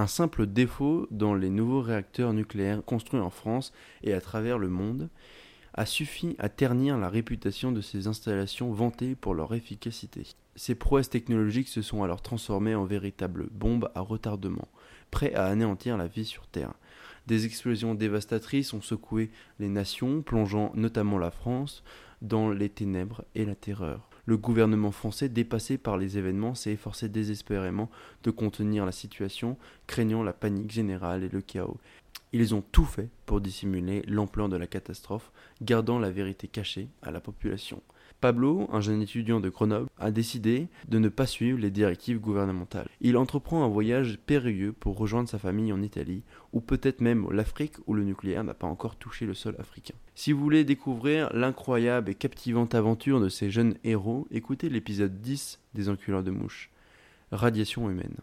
Un simple défaut dans les nouveaux réacteurs nucléaires construits en France et à travers le monde a suffi à ternir la réputation de ces installations vantées pour leur efficacité. Ces prouesses technologiques se sont alors transformées en véritables bombes à retardement, prêts à anéantir la vie sur Terre. Des explosions dévastatrices ont secoué les nations, plongeant notamment la France dans les ténèbres et la terreur. Le gouvernement français, dépassé par les événements, s'est efforcé désespérément de contenir la situation, craignant la panique générale et le chaos. Ils ont tout fait pour dissimuler l'ampleur de la catastrophe, gardant la vérité cachée à la population. Pablo, un jeune étudiant de Grenoble, a décidé de ne pas suivre les directives gouvernementales. Il entreprend un voyage périlleux pour rejoindre sa famille en Italie, ou peut-être même l'Afrique où le nucléaire n'a pas encore touché le sol africain. Si vous voulez découvrir l'incroyable et captivante aventure de ces jeunes héros, écoutez l'épisode 10 des Enculeurs de mouches. Radiation humaine.